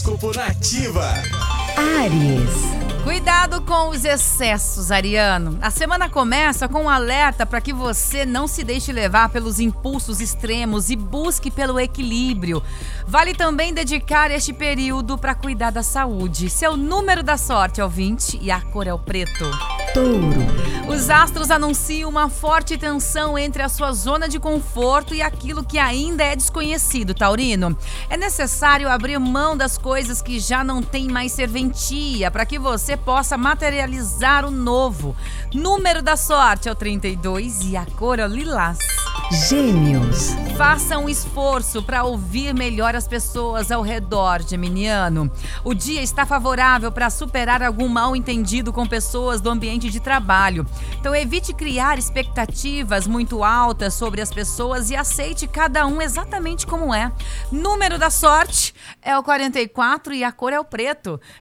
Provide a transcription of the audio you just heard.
Horóscopo Nativa. Ares. Cuidado com os excessos, Ariano. A semana começa com um alerta para que você não se deixe levar pelos impulsos extremos e busque pelo equilíbrio. Vale também dedicar este período para cuidar da saúde. Seu número da sorte é o 20 e a cor é o preto. Touro. Os astros anunciam uma forte tensão entre a sua zona de conforto e aquilo que ainda é desconhecido, Taurino. É necessário abrir mão das coisas que já não têm mais serventia para que você possa materializar o novo. Número da sorte é o 32 e a cor é o lilás. Gêmeos. Faça um esforço para ouvir melhor as pessoas ao redor, Geminiano. O dia está favorável para superar algum mal entendido com pessoas do ambiente de trabalho. Então evite criar expectativas muito altas sobre as pessoas e aceite cada um exatamente como é. Número da sorte é o 44 e a cor é o preto.